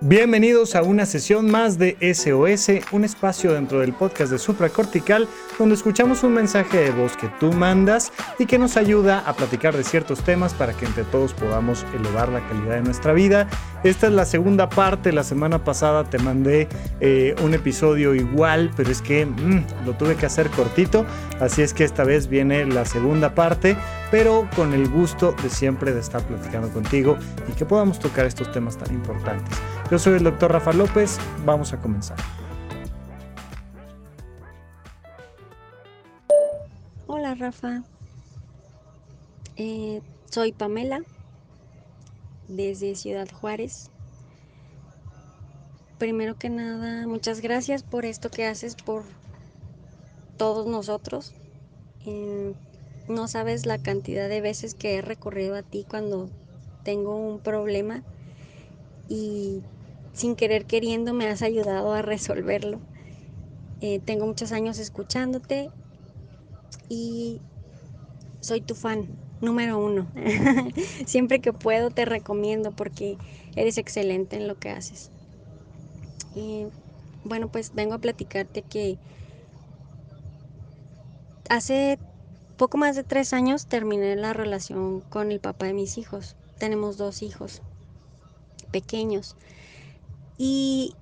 Bienvenidos a una sesión más de SOS, un espacio dentro del podcast de Supracortical donde escuchamos un mensaje de voz que tú mandas y que nos ayuda a platicar de ciertos temas para que entre todos podamos elevar la calidad de nuestra vida. Esta es la segunda parte, la semana pasada te mandé eh, un episodio igual, pero es que mm, lo tuve que hacer cortito, así es que esta vez viene la segunda parte, pero con el gusto de siempre de estar platicando contigo y que podamos tocar estos temas tan importantes. Yo soy el doctor Rafa López, vamos a comenzar. Hola Rafa, eh, soy Pamela desde Ciudad Juárez. Primero que nada, muchas gracias por esto que haces por todos nosotros. Eh, no sabes la cantidad de veces que he recurrido a ti cuando tengo un problema y sin querer queriendo me has ayudado a resolverlo. Eh, tengo muchos años escuchándote y soy tu fan número uno. Siempre que puedo te recomiendo porque eres excelente en lo que haces. Bueno, pues vengo a platicarte que hace poco más de tres años terminé la relación con el papá de mis hijos. Tenemos dos hijos pequeños. Y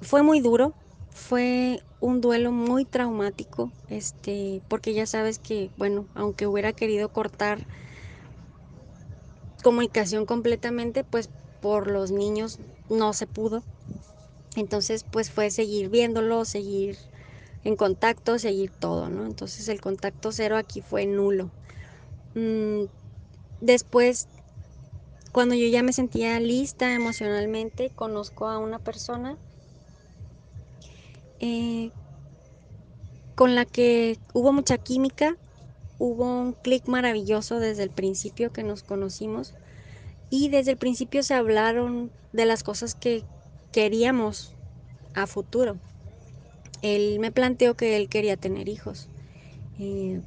fue muy duro, fue un duelo muy traumático, este, porque ya sabes que, bueno, aunque hubiera querido cortar comunicación completamente, pues por los niños no se pudo. Entonces, pues fue seguir viéndolo, seguir en contacto, seguir todo, ¿no? Entonces el contacto cero aquí fue nulo. Mm, después cuando yo ya me sentía lista emocionalmente, conozco a una persona eh, con la que hubo mucha química, hubo un clic maravilloso desde el principio que nos conocimos y desde el principio se hablaron de las cosas que queríamos a futuro. Él me planteó que él quería tener hijos. Eh,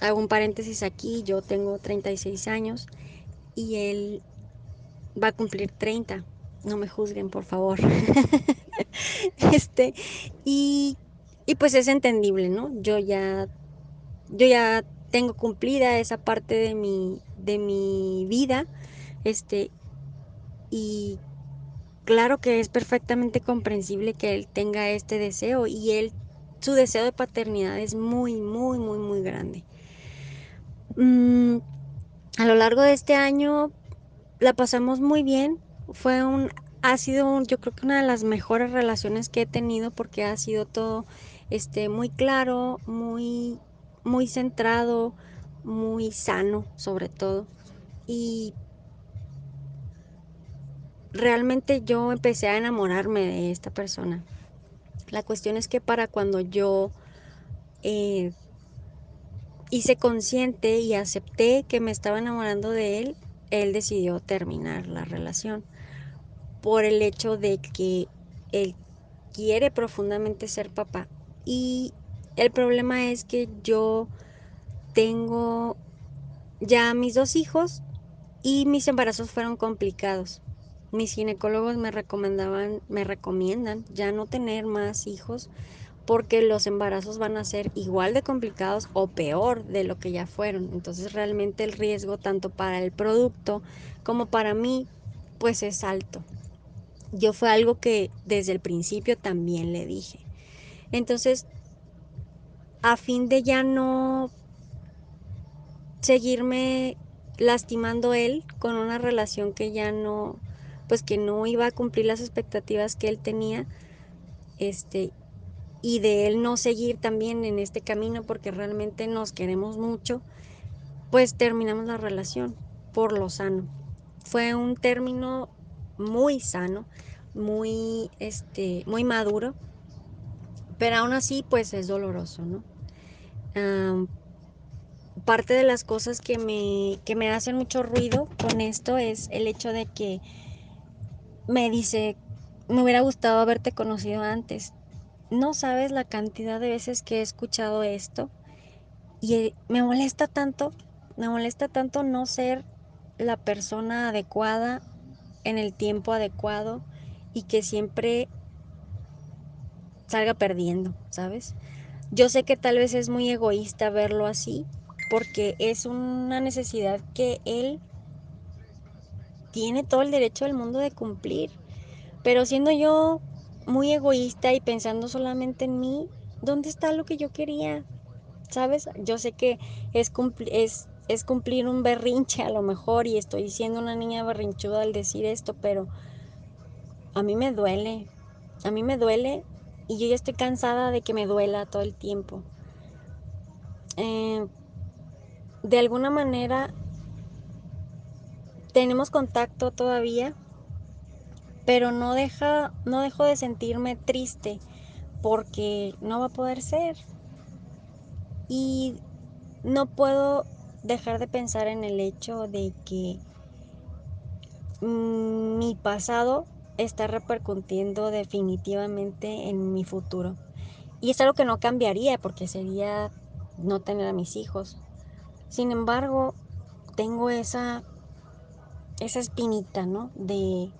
hago un paréntesis aquí, yo tengo 36 años y él va a cumplir 30. No me juzguen, por favor. este, y, y pues es entendible, ¿no? Yo ya, yo ya tengo cumplida esa parte de mi, de mi vida. Este, y claro que es perfectamente comprensible que él tenga este deseo y él, su deseo de paternidad es muy, muy, muy, muy grande. Mm, a lo largo de este año la pasamos muy bien. Fue un, ha sido yo creo que una de las mejores relaciones que he tenido porque ha sido todo este, muy claro, muy, muy centrado, muy sano sobre todo. Y realmente yo empecé a enamorarme de esta persona. La cuestión es que para cuando yo eh, hice consciente y acepté que me estaba enamorando de él, él decidió terminar la relación por el hecho de que él quiere profundamente ser papá. Y el problema es que yo tengo ya mis dos hijos y mis embarazos fueron complicados. Mis ginecólogos me recomendaban, me recomiendan ya no tener más hijos porque los embarazos van a ser igual de complicados o peor de lo que ya fueron. Entonces realmente el riesgo tanto para el producto como para mí pues es alto. Yo fue algo que desde el principio también le dije. Entonces, a fin de ya no seguirme lastimando él con una relación que ya no, pues que no iba a cumplir las expectativas que él tenía, este, y de él no seguir también en este camino porque realmente nos queremos mucho, pues terminamos la relación por lo sano. Fue un término muy sano, muy, este, muy maduro, pero aún así pues es doloroso, ¿no? parte de las cosas que me, que me hacen mucho ruido con esto es el hecho de que me dice, me hubiera gustado haberte conocido antes. No sabes la cantidad de veces que he escuchado esto y eh, me molesta tanto, me molesta tanto no ser la persona adecuada en el tiempo adecuado y que siempre salga perdiendo, ¿sabes? Yo sé que tal vez es muy egoísta verlo así, porque es una necesidad que él tiene todo el derecho del mundo de cumplir. Pero siendo yo muy egoísta y pensando solamente en mí, ¿dónde está lo que yo quería? ¿Sabes? Yo sé que es, es, es cumplir un berrinche a lo mejor y estoy siendo una niña berrinchuda al decir esto, pero a mí me duele. A mí me duele y yo ya estoy cansada de que me duela todo el tiempo. Eh, de alguna manera tenemos contacto todavía, pero no deja, no dejo de sentirme triste porque no va a poder ser. Y no puedo dejar de pensar en el hecho de que mi pasado está repercutiendo definitivamente en mi futuro. Y es algo que no cambiaría porque sería no tener a mis hijos. Sin embargo, tengo esa, esa espinita, ¿no? De,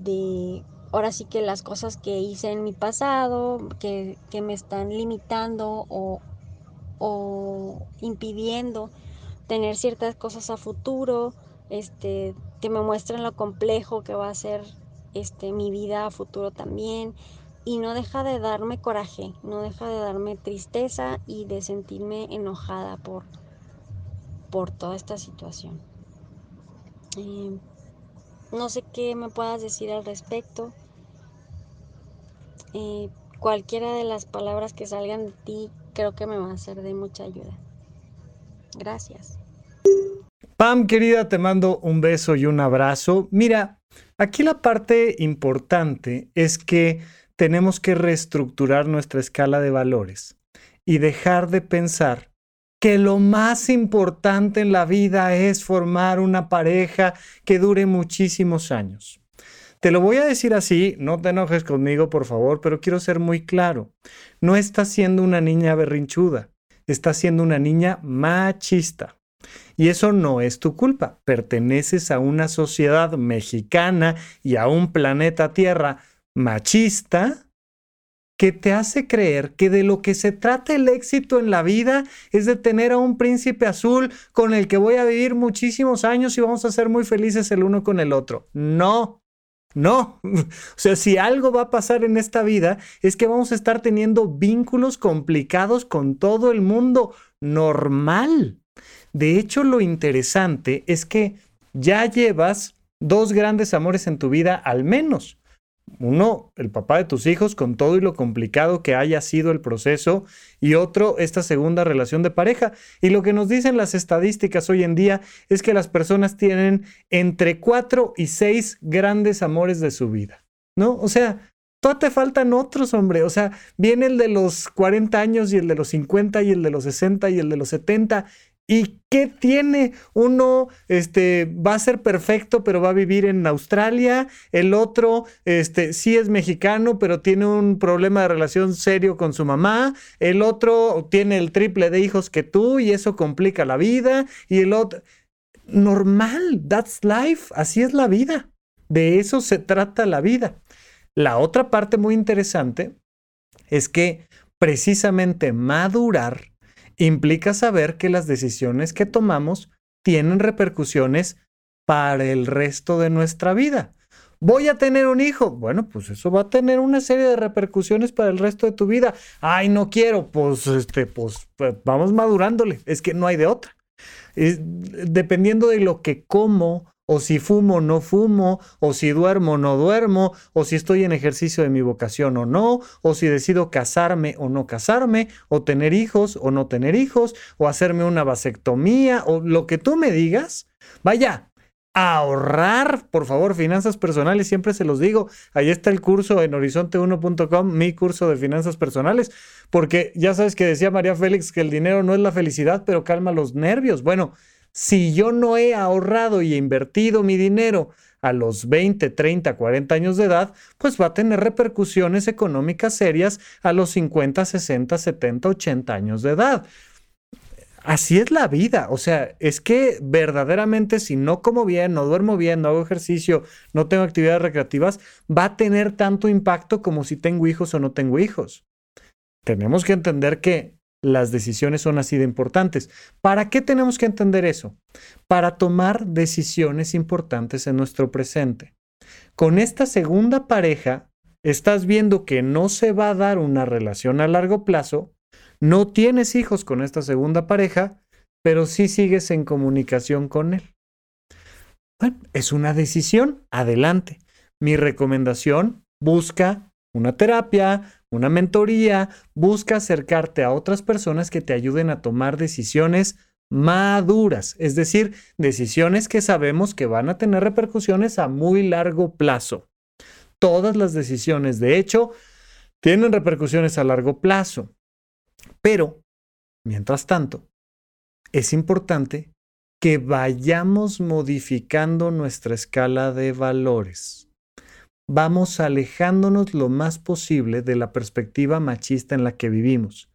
de, ahora sí que las cosas que hice en mi pasado, que, que me están limitando o, o impidiendo tener ciertas cosas a futuro, este, que me muestran lo complejo que va a ser este, mi vida a futuro también. Y no deja de darme coraje, no deja de darme tristeza y de sentirme enojada por, por toda esta situación. Eh, no sé qué me puedas decir al respecto. Eh, cualquiera de las palabras que salgan de ti creo que me va a ser de mucha ayuda. Gracias. Pam, querida, te mando un beso y un abrazo. Mira, aquí la parte importante es que tenemos que reestructurar nuestra escala de valores y dejar de pensar que lo más importante en la vida es formar una pareja que dure muchísimos años. Te lo voy a decir así, no te enojes conmigo, por favor, pero quiero ser muy claro. No estás siendo una niña berrinchuda, estás siendo una niña machista. Y eso no es tu culpa. Perteneces a una sociedad mexicana y a un planeta Tierra machista que te hace creer que de lo que se trata el éxito en la vida es de tener a un príncipe azul con el que voy a vivir muchísimos años y vamos a ser muy felices el uno con el otro. No, no. O sea, si algo va a pasar en esta vida es que vamos a estar teniendo vínculos complicados con todo el mundo normal. De hecho, lo interesante es que ya llevas dos grandes amores en tu vida al menos. Uno, el papá de tus hijos, con todo y lo complicado que haya sido el proceso, y otro, esta segunda relación de pareja. Y lo que nos dicen las estadísticas hoy en día es que las personas tienen entre cuatro y seis grandes amores de su vida, ¿no? O sea, todavía te faltan otros, hombre. O sea, viene el de los 40 años y el de los 50 y el de los 60 y el de los 70 ¿Y qué tiene? Uno este, va a ser perfecto, pero va a vivir en Australia. El otro este, sí es mexicano, pero tiene un problema de relación serio con su mamá. El otro tiene el triple de hijos que tú y eso complica la vida. Y el otro... Normal, that's life, así es la vida. De eso se trata la vida. La otra parte muy interesante es que precisamente madurar implica saber que las decisiones que tomamos tienen repercusiones para el resto de nuestra vida. Voy a tener un hijo. Bueno, pues eso va a tener una serie de repercusiones para el resto de tu vida. Ay, no quiero. Pues, este, pues, pues vamos madurándole. Es que no hay de otra. dependiendo de lo que como, o si fumo o no fumo, o si duermo o no duermo, o si estoy en ejercicio de mi vocación o no, o si decido casarme o no casarme, o tener hijos o no tener hijos, o hacerme una vasectomía, o lo que tú me digas. Vaya, ahorrar, por favor, finanzas personales, siempre se los digo. Ahí está el curso en horizonte1.com, mi curso de finanzas personales, porque ya sabes que decía María Félix que el dinero no es la felicidad, pero calma los nervios. Bueno, si yo no he ahorrado y invertido mi dinero a los 20, 30, 40 años de edad, pues va a tener repercusiones económicas serias a los 50, 60, 70, 80 años de edad. Así es la vida. O sea, es que verdaderamente si no como bien, no duermo bien, no hago ejercicio, no tengo actividades recreativas, va a tener tanto impacto como si tengo hijos o no tengo hijos. Tenemos que entender que las decisiones son así de importantes. ¿Para qué tenemos que entender eso? Para tomar decisiones importantes en nuestro presente. Con esta segunda pareja, estás viendo que no se va a dar una relación a largo plazo, no tienes hijos con esta segunda pareja, pero sí sigues en comunicación con él. Bueno, es una decisión, adelante. Mi recomendación, busca una terapia, una mentoría, busca acercarte a otras personas que te ayuden a tomar decisiones maduras, es decir, decisiones que sabemos que van a tener repercusiones a muy largo plazo. Todas las decisiones, de hecho, tienen repercusiones a largo plazo. Pero, mientras tanto, es importante que vayamos modificando nuestra escala de valores vamos alejándonos lo más posible de la perspectiva machista en la que vivimos,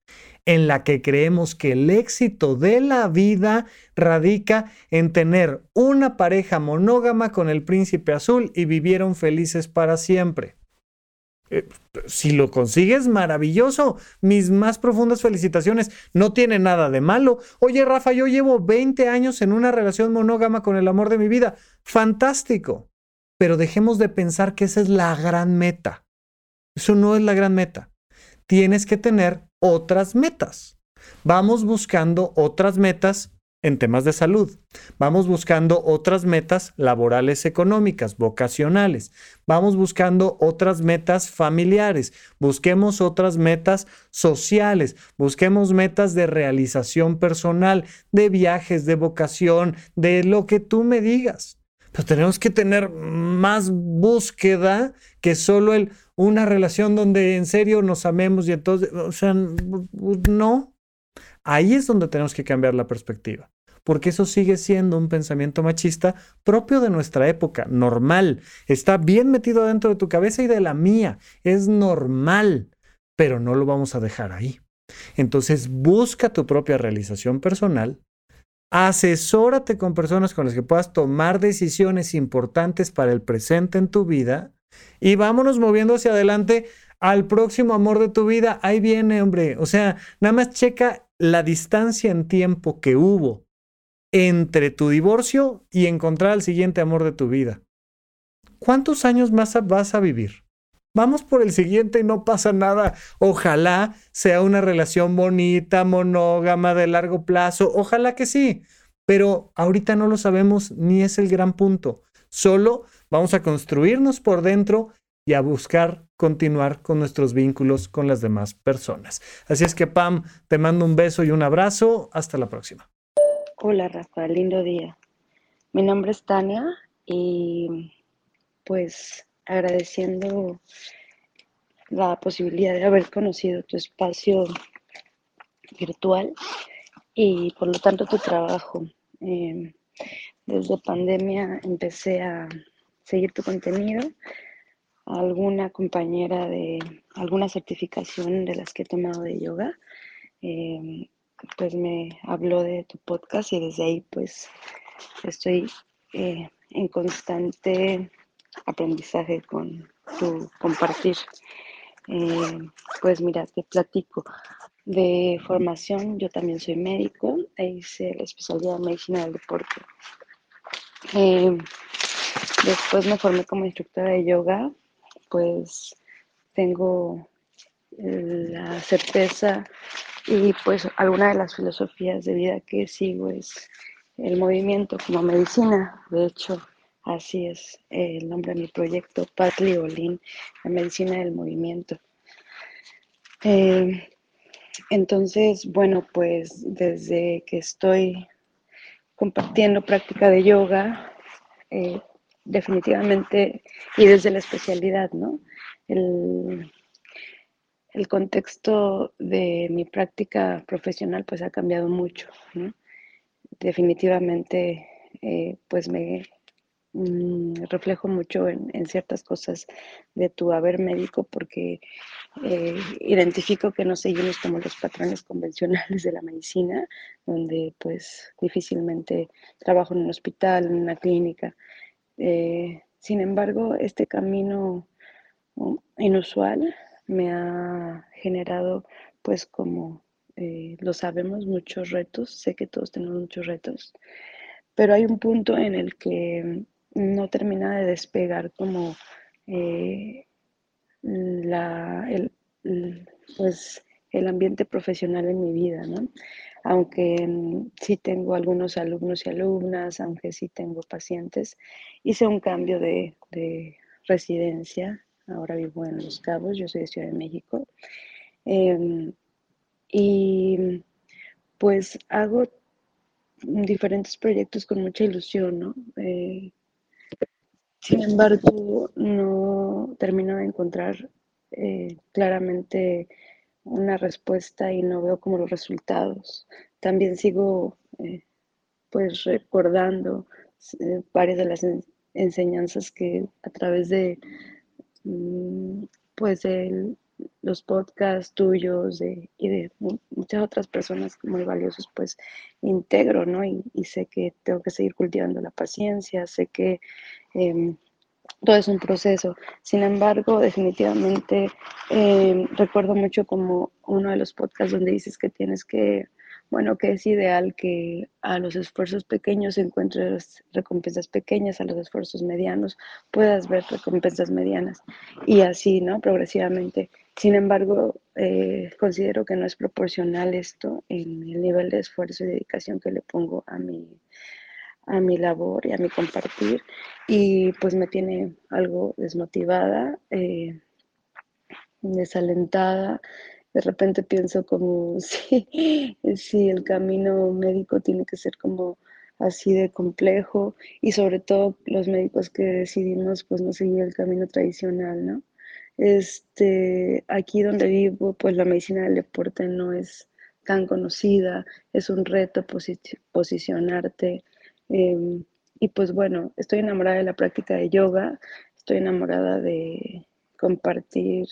en la que creemos que el éxito de la vida radica en tener una pareja monógama con el príncipe azul y vivieron felices para siempre. Eh, si lo consigues, maravilloso. Mis más profundas felicitaciones. No tiene nada de malo. Oye, Rafa, yo llevo 20 años en una relación monógama con el amor de mi vida. Fantástico pero dejemos de pensar que esa es la gran meta. Eso no es la gran meta. Tienes que tener otras metas. Vamos buscando otras metas en temas de salud. Vamos buscando otras metas laborales económicas, vocacionales. Vamos buscando otras metas familiares. Busquemos otras metas sociales. Busquemos metas de realización personal, de viajes, de vocación, de lo que tú me digas. Pero tenemos que tener más búsqueda que solo el una relación donde en serio nos amemos y entonces, o sea, no. Ahí es donde tenemos que cambiar la perspectiva, porque eso sigue siendo un pensamiento machista propio de nuestra época, normal. Está bien metido dentro de tu cabeza y de la mía, es normal, pero no lo vamos a dejar ahí. Entonces busca tu propia realización personal, Asesórate con personas con las que puedas tomar decisiones importantes para el presente en tu vida y vámonos moviendo hacia adelante al próximo amor de tu vida. Ahí viene, hombre. O sea, nada más checa la distancia en tiempo que hubo entre tu divorcio y encontrar al siguiente amor de tu vida. ¿Cuántos años más vas a vivir? Vamos por el siguiente y no pasa nada. Ojalá sea una relación bonita, monógama, de largo plazo. Ojalá que sí. Pero ahorita no lo sabemos ni es el gran punto. Solo vamos a construirnos por dentro y a buscar continuar con nuestros vínculos con las demás personas. Así es que Pam, te mando un beso y un abrazo. Hasta la próxima. Hola Rafa, lindo día. Mi nombre es Tania y pues agradeciendo la posibilidad de haber conocido tu espacio virtual y por lo tanto tu trabajo. Em, desde pandemia empecé a seguir tu contenido. Alguna compañera de alguna certificación de las que he tomado de yoga, em, pues me habló de tu podcast y desde ahí pues estoy eh, en constante aprendizaje con tu compartir. Eh, pues mira, te platico. De formación, yo también soy médico, e hice la especialidad de medicina del deporte. Eh, después me formé como instructora de yoga, pues tengo la certeza y pues alguna de las filosofías de vida que sigo es el movimiento como medicina. De hecho, Así es el nombre de mi proyecto, Patli Olin, la medicina del movimiento. Eh, entonces, bueno, pues desde que estoy compartiendo práctica de yoga, eh, definitivamente, y desde la especialidad, ¿no? El, el, contexto de mi práctica profesional pues ha cambiado mucho, ¿no? Definitivamente, eh, pues me mm, reflejo mucho en, ciertas cosas de tu haber médico porque eh, identifico que no seguimos como los patrones convencionales de la medicina, donde pues difícilmente trabajo en un hospital, en una clínica. Eh, sin embargo, este camino mm, inusual me ha generado pues como eh, lo sabemos, muchos retos, sé que todos tenemos muchos retos, pero hay un punto en el que no termina de despegar como eh, la, el, pues, el ambiente profesional en mi vida, ¿no? Aunque sí tengo algunos alumnos y alumnas, aunque sí tengo pacientes, hice un cambio de, residencia, ahora vivo en Los Cabos, yo soy de Ciudad de México, em, y pues hago diferentes proyectos con mucha ilusión, ¿no? Eh, sin embargo, no termino de encontrar eh, claramente una respuesta y no veo como los resultados. También sigo eh, pues recordando varias de las enseñanzas que a través de mm, pues del los podcasts tuyos y de muchas otras personas muy valiosas, pues integro, ¿no? Y, sé que tengo que seguir cultivando la paciencia, sé que em, todo es un proceso. Sin embargo, definitivamente em, recuerdo mucho como uno de los podcasts donde dices que tienes que bueno, que es ideal que a los esfuerzos pequeños encuentres recompensas pequeñas, a los esfuerzos medianos puedas ver recompensas medianas y así, ¿no? Progresivamente. Sin embargo, eh, considero que no es proporcional esto en el nivel de esfuerzo y dedicación que le pongo a mi, a mi labor y a mi compartir y pues me tiene algo desmotivada, eh, desalentada de repente pienso como si, si el camino médico tiene que ser como así de complejo y sobre todo los médicos que decidimos pues no seguir el camino tradicional, ¿no? Este, aquí donde vivo pues la medicina del deporte no es tan conocida, es un reto posicionarte em, y pues bueno, estoy enamorada de la práctica de yoga, estoy enamorada de compartir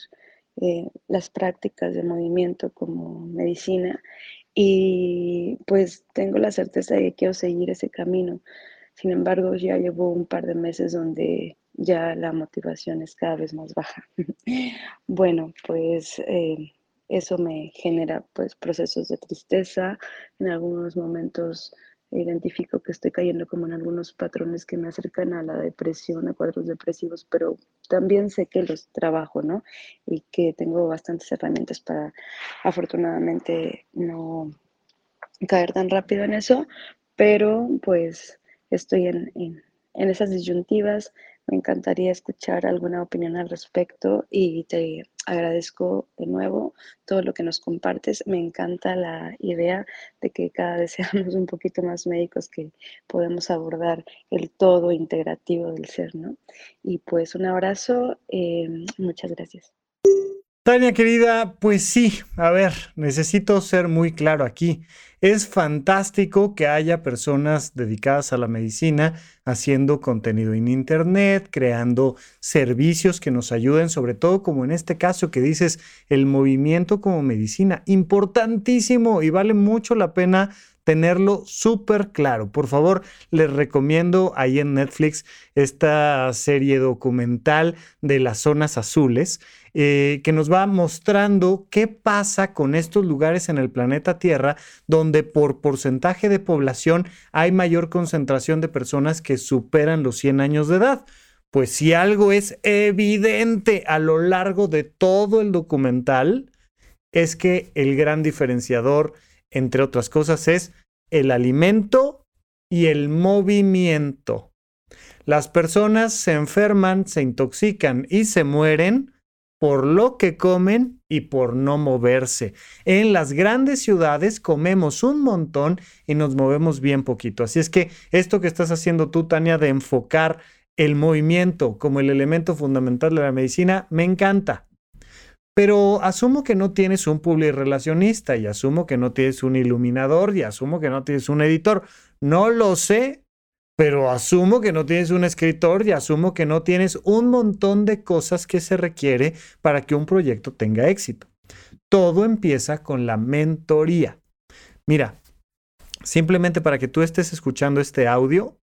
eh, las prácticas de movimiento como medicina y pues tengo la certeza de que quiero seguir ese camino. Sin embargo, ya llevo un par de meses donde ya la motivación es cada vez más baja. bueno, pues eh, eso me genera pues procesos de tristeza, en algunos momentos identifico que estoy cayendo como en algunos patrones que me acercan a la depresión, a cuadros depresivos, pero también sé que los trabajo, ¿no? Y que tengo bastantes herramientas para afortunadamente no caer tan rápido en eso, pero pues estoy en, en, en esas disyuntivas, me encantaría escuchar alguna opinión al respecto y te agradezco de nuevo todo lo que nos compartes. Me encanta la idea de que cada vez seamos un poquito más médicos que podemos abordar el todo integrativo del ser, ¿no? Y pues un abrazo, eh, muchas gracias. Tania querida, pues sí, a ver, necesito ser muy claro aquí. Es fantástico que haya personas dedicadas a la medicina haciendo contenido en Internet, creando servicios que nos ayuden, sobre todo como en este caso que dices, el movimiento como medicina. Importantísimo y vale mucho la pena tenerlo súper claro. Por favor, les recomiendo ahí en Netflix esta serie documental de las zonas azules. Eh, que nos va mostrando qué pasa con estos lugares en el planeta Tierra donde por porcentaje de población hay mayor concentración de personas que superan los 100 años de edad. Pues si algo es evidente a lo largo de todo el documental, es que el gran diferenciador entre otras cosas, es el alimento y el movimiento. Las personas se enferman, se intoxican y se mueren por lo que comen y por no moverse. En las grandes ciudades comemos un montón y nos movemos bien poquito. Así es que esto que estás haciendo tú, Tania, de enfocar el movimiento como el elemento fundamental de la medicina, me encanta. Pero asumo que no tienes un relacionista y asumo que no tienes un iluminador y asumo que no tienes un editor. No lo sé, pero asumo que no tienes un escritor y asumo que no tienes un montón de cosas que se requiere para que un proyecto tenga éxito. Todo empieza con la mentoría. Mira, simplemente para que tú estés escuchando este audio,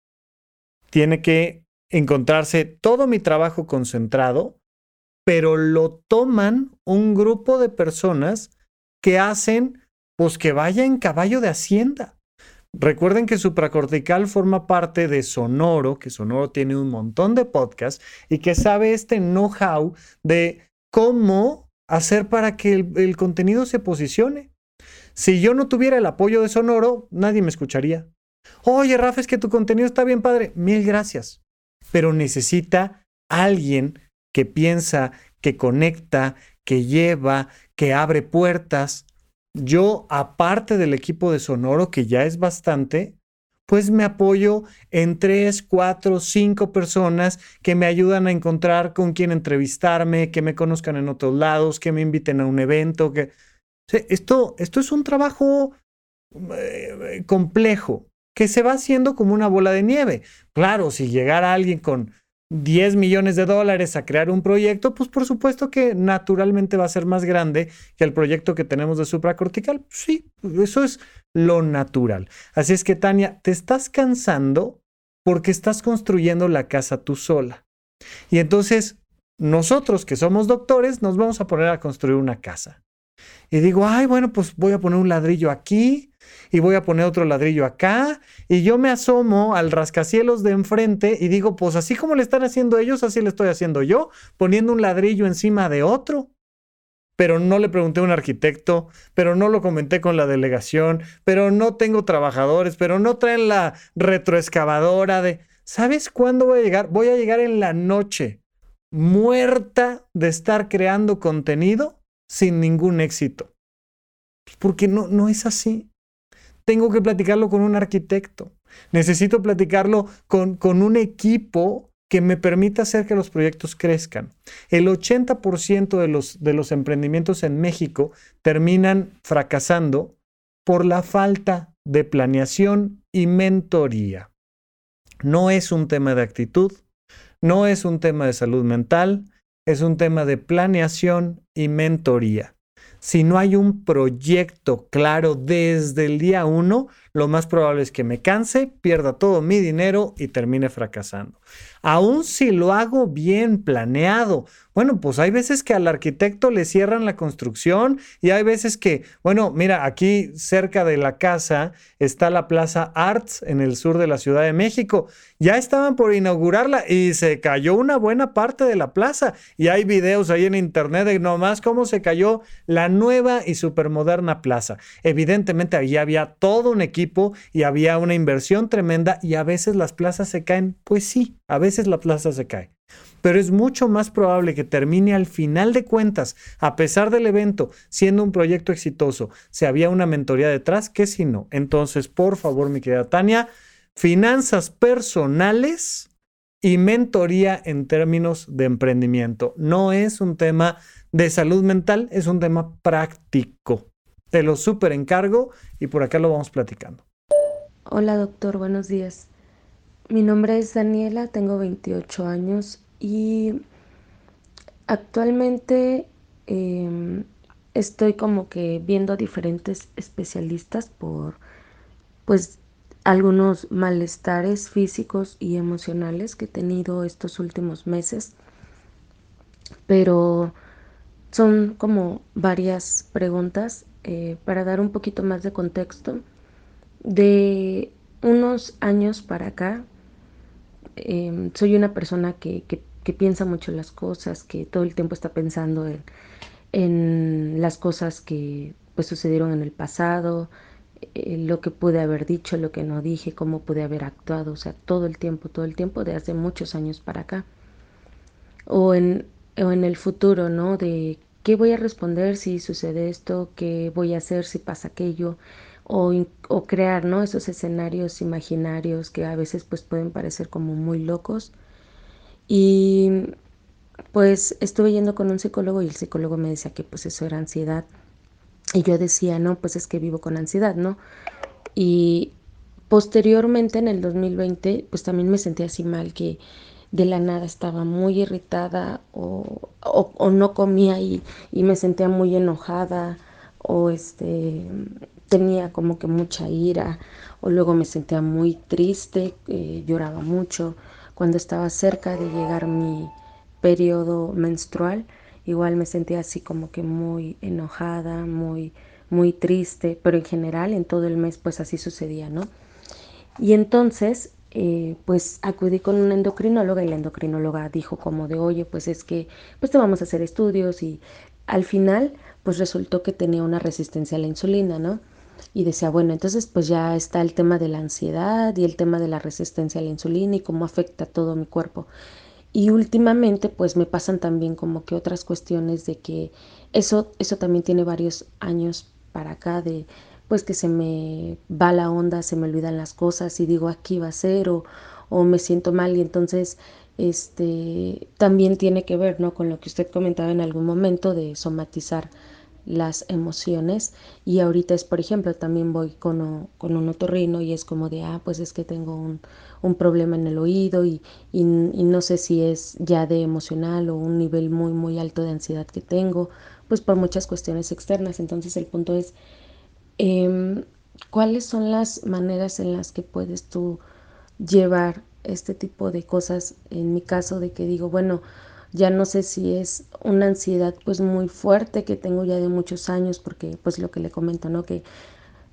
tiene que encontrarse todo mi trabajo concentrado, pero lo toman un grupo de personas que hacen, pues que vaya en caballo de hacienda. Recuerden que supracortical forma parte de Sonoro, que Sonoro tiene un montón de podcasts y que sabe este know-how de cómo hacer para que el, el, contenido se posicione. Si yo no tuviera el apoyo de Sonoro, nadie me escucharía. Oye, Rafa, es que tu contenido está bien padre. Mil gracias. Pero necesita alguien que piensa, que conecta, que lleva, que abre puertas. Yo, aparte del equipo de Sonoro, que ya es bastante, pues me apoyo en tres, cuatro, cinco personas que me ayudan a encontrar con quién entrevistarme, que me conozcan en otros lados, que me inviten a un evento. Que... esto, esto es un trabajo eh, complejo que se va haciendo como una bola de nieve. Claro, si llegara alguien con 10 millones de dólares a crear un proyecto, pues por supuesto que naturalmente va a ser más grande que el proyecto que tenemos de supracortical. Sí, eso es lo natural. Así es que, Tania, te estás cansando porque estás construyendo la casa tú sola. Y entonces, nosotros que somos doctores, nos vamos a poner a construir una casa. Y digo, ay, bueno, pues voy a poner un ladrillo aquí, y voy a poner otro ladrillo acá y yo me asomo al rascacielos de enfrente y digo, pues así como le están haciendo ellos, así le estoy haciendo yo, poniendo un ladrillo encima de otro. Pero no le pregunté a un arquitecto, pero no lo comenté con la delegación, pero no tengo trabajadores, pero no traen la retroexcavadora de... ¿Sabes cuándo voy a llegar? Voy a llegar en la noche, muerta de estar creando contenido sin ningún éxito. Porque no, no es así tengo que platicarlo con un arquitecto. Necesito platicarlo con, con un equipo que me permita hacer que los proyectos crezcan. El 80% de los, de los emprendimientos en México terminan fracasando por la falta de planeación y mentoría. No es un tema de actitud, no es un tema de salud mental, es un tema de planeación y mentoría. Si no hay un proyecto claro desde el día uno, lo más probable es que me canse, pierda todo mi dinero y termine fracasando. Aún si lo hago bien planeado, bueno, pues hay veces que al arquitecto le cierran la construcción y hay veces que, bueno, mira, aquí cerca de la casa está la Plaza Arts en el sur de la Ciudad de México. Ya estaban por inaugurarla y se cayó una buena parte de la plaza. Y hay videos ahí en internet de nomás cómo se cayó la nueva y supermoderna plaza. Evidentemente ahí había todo un equipo y había una inversión tremenda y a veces las plazas se caen. Pues sí, a veces la plaza se cae pero es mucho más probable que termine al final de cuentas, a pesar del evento, siendo un proyecto exitoso, si había una mentoría detrás, que si no. Entonces, por favor, mi querida Tania, finanzas personales y mentoría en términos de emprendimiento. No es un tema de salud mental, es un tema práctico. Te lo súper encargo y por acá lo vamos platicando. Hola doctor, buenos días. Mi nombre es Daniela, tengo 28 años y actualmente em, estoy como que viendo a diferentes especialistas por pues algunos malestares físicos y emocionales que he tenido estos últimos meses. Pero son como varias preguntas eh, para dar un poquito más de contexto. De unos años para acá, em, soy una persona que, que piensa mucho las cosas, que todo el tiempo está pensando en, en las cosas que pues sucedieron en el pasado, eh, lo que pude haber dicho, lo que no dije, cómo pude haber actuado, o sea, todo el tiempo, todo el tiempo, de hace muchos años para acá. O en, o en el futuro, ¿no? De qué voy a responder si sucede esto, qué voy a hacer si pasa aquello, o, o crear, ¿no? Esos escenarios imaginarios que a veces pues pueden parecer como muy locos y pues estuve yendo con un psicólogo y el psicólogo me decía que pues eso era ansiedad. Y yo decía, no, pues es que vivo con ansiedad, ¿no? Y posteriormente, en el 2020, pues también me sentí así mal, que de la nada estaba muy irritada o, no comía y, y, me sentía muy enojada o este tenía como que mucha ira o luego me sentía muy triste, eh, lloraba mucho cuando estaba cerca de llegar mi periodo menstrual, igual me sentía así como que muy enojada, muy muy triste, pero en general en todo el mes pues así sucedía, ¿no? Y entonces eh, pues acudí con una endocrinóloga y la endocrinóloga dijo como de, oye, pues es que pues te vamos a hacer estudios y al final pues resultó que tenía una resistencia a la insulina, ¿no? Y decía, bueno, entonces pues ya está el tema de la ansiedad y el tema de la resistencia a la insulina y cómo afecta todo mi cuerpo. Y últimamente pues me pasan también como que otras cuestiones de que eso, eso también tiene varios años para acá de pues que se me va la onda, se me olvidan las cosas y digo aquí va a ser o, o me siento mal. Y entonces este también tiene que ver ¿no? con lo que usted comentaba en algún momento de somatizar las emociones. Y ahorita es por ejemplo también voy con, con un otorrino y es como de ah pues es que tengo un, un problema en el oído y, y, y, no sé si es ya de emocional o un nivel muy muy alto de ansiedad que tengo pues por muchas cuestiones externas entonces el punto es Em, ¿Cuáles son las maneras en las que puedes tú llevar este tipo de cosas? En mi caso de que digo, bueno, ya no sé si es una ansiedad pues muy fuerte que tengo ya de muchos años, porque pues lo que le comento, ¿no? Que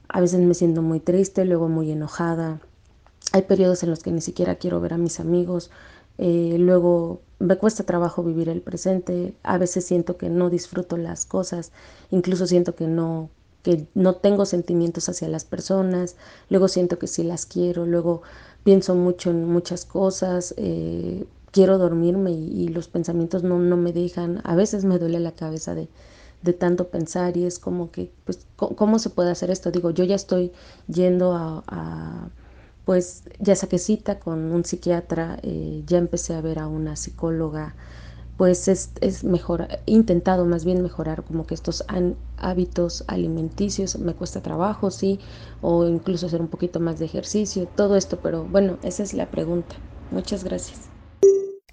a veces me siento muy triste, luego muy enojada. Hay periodos en los que ni siquiera quiero ver a mis amigos. Eh, luego me cuesta trabajo vivir el presente. A veces siento que no disfruto las cosas. Incluso siento que no que no tengo sentimientos hacia las personas, luego siento que sí las quiero, luego pienso mucho en muchas cosas, eh, quiero dormirme y, los pensamientos no, no, me dejan, a veces me duele la cabeza de, de tanto pensar y es como que, pues, ¿cómo se puede hacer esto? Digo, yo ya estoy yendo a, pues, ya saqué cita con un psiquiatra, eh, ya empecé a ver a una psicóloga, pues es, es mejor, intentado más bien mejorar como que estos hábitos alimenticios, me cuesta trabajo, sí, o incluso hacer un poquito más de ejercicio, todo esto, pero bueno, esa es la pregunta. Muchas gracias.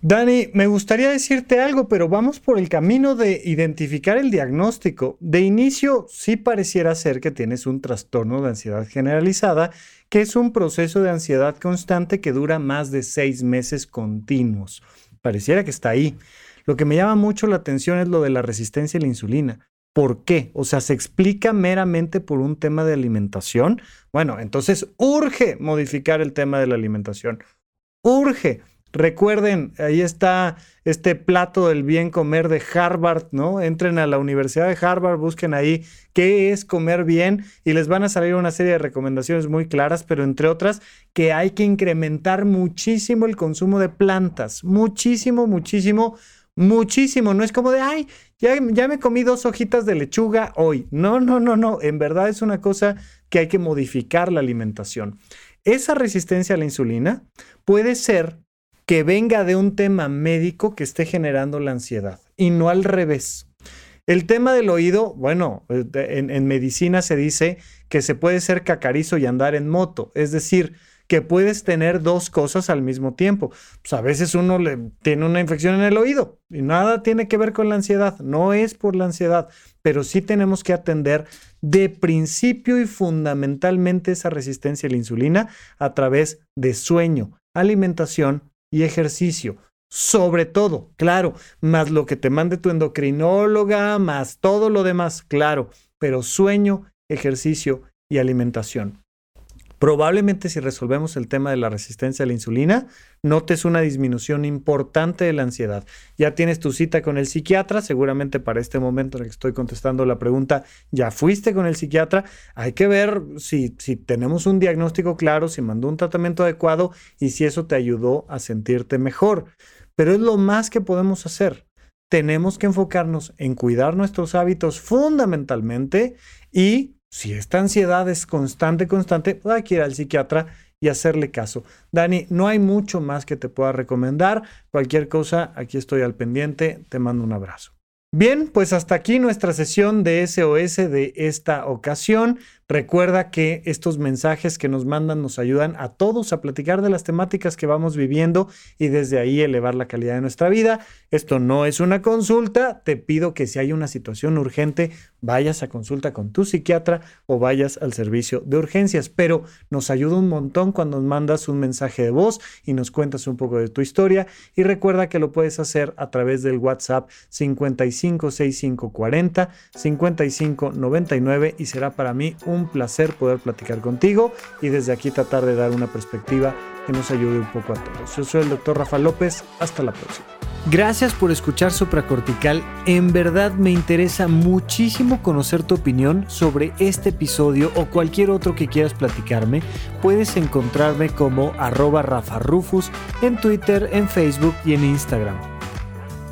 Dani, me gustaría decirte algo, pero vamos por el camino de identificar el diagnóstico. De inicio, sí pareciera ser que tienes un trastorno de ansiedad generalizada, que es un proceso de ansiedad constante que dura más de seis meses continuos. Pareciera que está ahí. Lo que me llama mucho la atención es lo de la resistencia a la insulina. ¿Por qué? O sea, ¿se explica meramente por un tema de alimentación? Bueno, entonces urge modificar el tema de la alimentación. Urge. Recuerden, ahí está este plato del bien comer de Harvard, ¿no? Entren a la Universidad de Harvard, busquen ahí qué es comer bien y les van a salir una serie de recomendaciones muy claras, pero entre otras que hay que incrementar muchísimo el consumo de plantas, muchísimo, muchísimo muchísimo. No es como de, ay, ya, ya me comí dos hojitas de lechuga hoy. No, no, no, no. En verdad es una cosa que hay que modificar la alimentación. Esa resistencia a la insulina puede ser que venga de un tema médico que esté generando la ansiedad y no al revés. El tema del oído, bueno, eh, en, en medicina se dice que se puede ser cacarizo y andar en moto, es decir, que puedes tener dos cosas al mismo tiempo. Pues a veces uno le tiene una infección en el oído y nada tiene que ver con la ansiedad, no es por la ansiedad, pero sí tenemos que atender de principio y fundamentalmente esa resistencia a la insulina a través de sueño, alimentación y ejercicio. Sobre todo, claro, más lo que te mande tu endocrinóloga, más todo lo demás, claro, pero sueño, ejercicio y alimentación. Probablemente si resolvemos el tema de la resistencia a la insulina, notes una disminución importante de la ansiedad. Ya tienes tu cita con el psiquiatra, seguramente para este momento en el que estoy contestando la pregunta, ya fuiste con el psiquiatra. Hay que ver si, si tenemos un diagnóstico claro, si mandó un tratamiento adecuado y si eso te ayudó a sentirte mejor. Pero es lo más que podemos hacer tenemos que enfocarnos en cuidar nuestros hábitos fundamentalmente y si esta ansiedad es constante, constante, hay que ir al psiquiatra y hacerle caso. Dani, no hay mucho más que te pueda recomendar. Cualquier cosa, aquí estoy al pendiente. Te mando un abrazo. Bien, pues hasta aquí nuestra sesión de SOS de esta ocasión. Recuerda que estos mensajes que nos mandan nos ayudan a todos a platicar de las temáticas que vamos viviendo y desde ahí elevar la calidad de nuestra vida. Esto no es una consulta, te pido que si hay una situación urgente, vayas a consulta con tu psiquiatra o vayas al servicio de urgencias, pero nos ayuda un montón cuando nos mandas un mensaje de voz y nos cuentas un poco de tu historia. Y recuerda que lo puedes hacer a través del WhatsApp 556540 5599 y será para mí un placer poder platicar contigo y desde aquí tratar de dar una perspectiva que nos ayude un poco a todos. Yo soy el doctor Rafa López, hasta la próxima. Gracias por escuchar Supracortical. En verdad me interesa muchísimo conocer tu opinión sobre este episodio o cualquier otro que quieras platicarme. Puedes encontrarme como arroba Rafa Rufus en Twitter, en Facebook y en Instagram.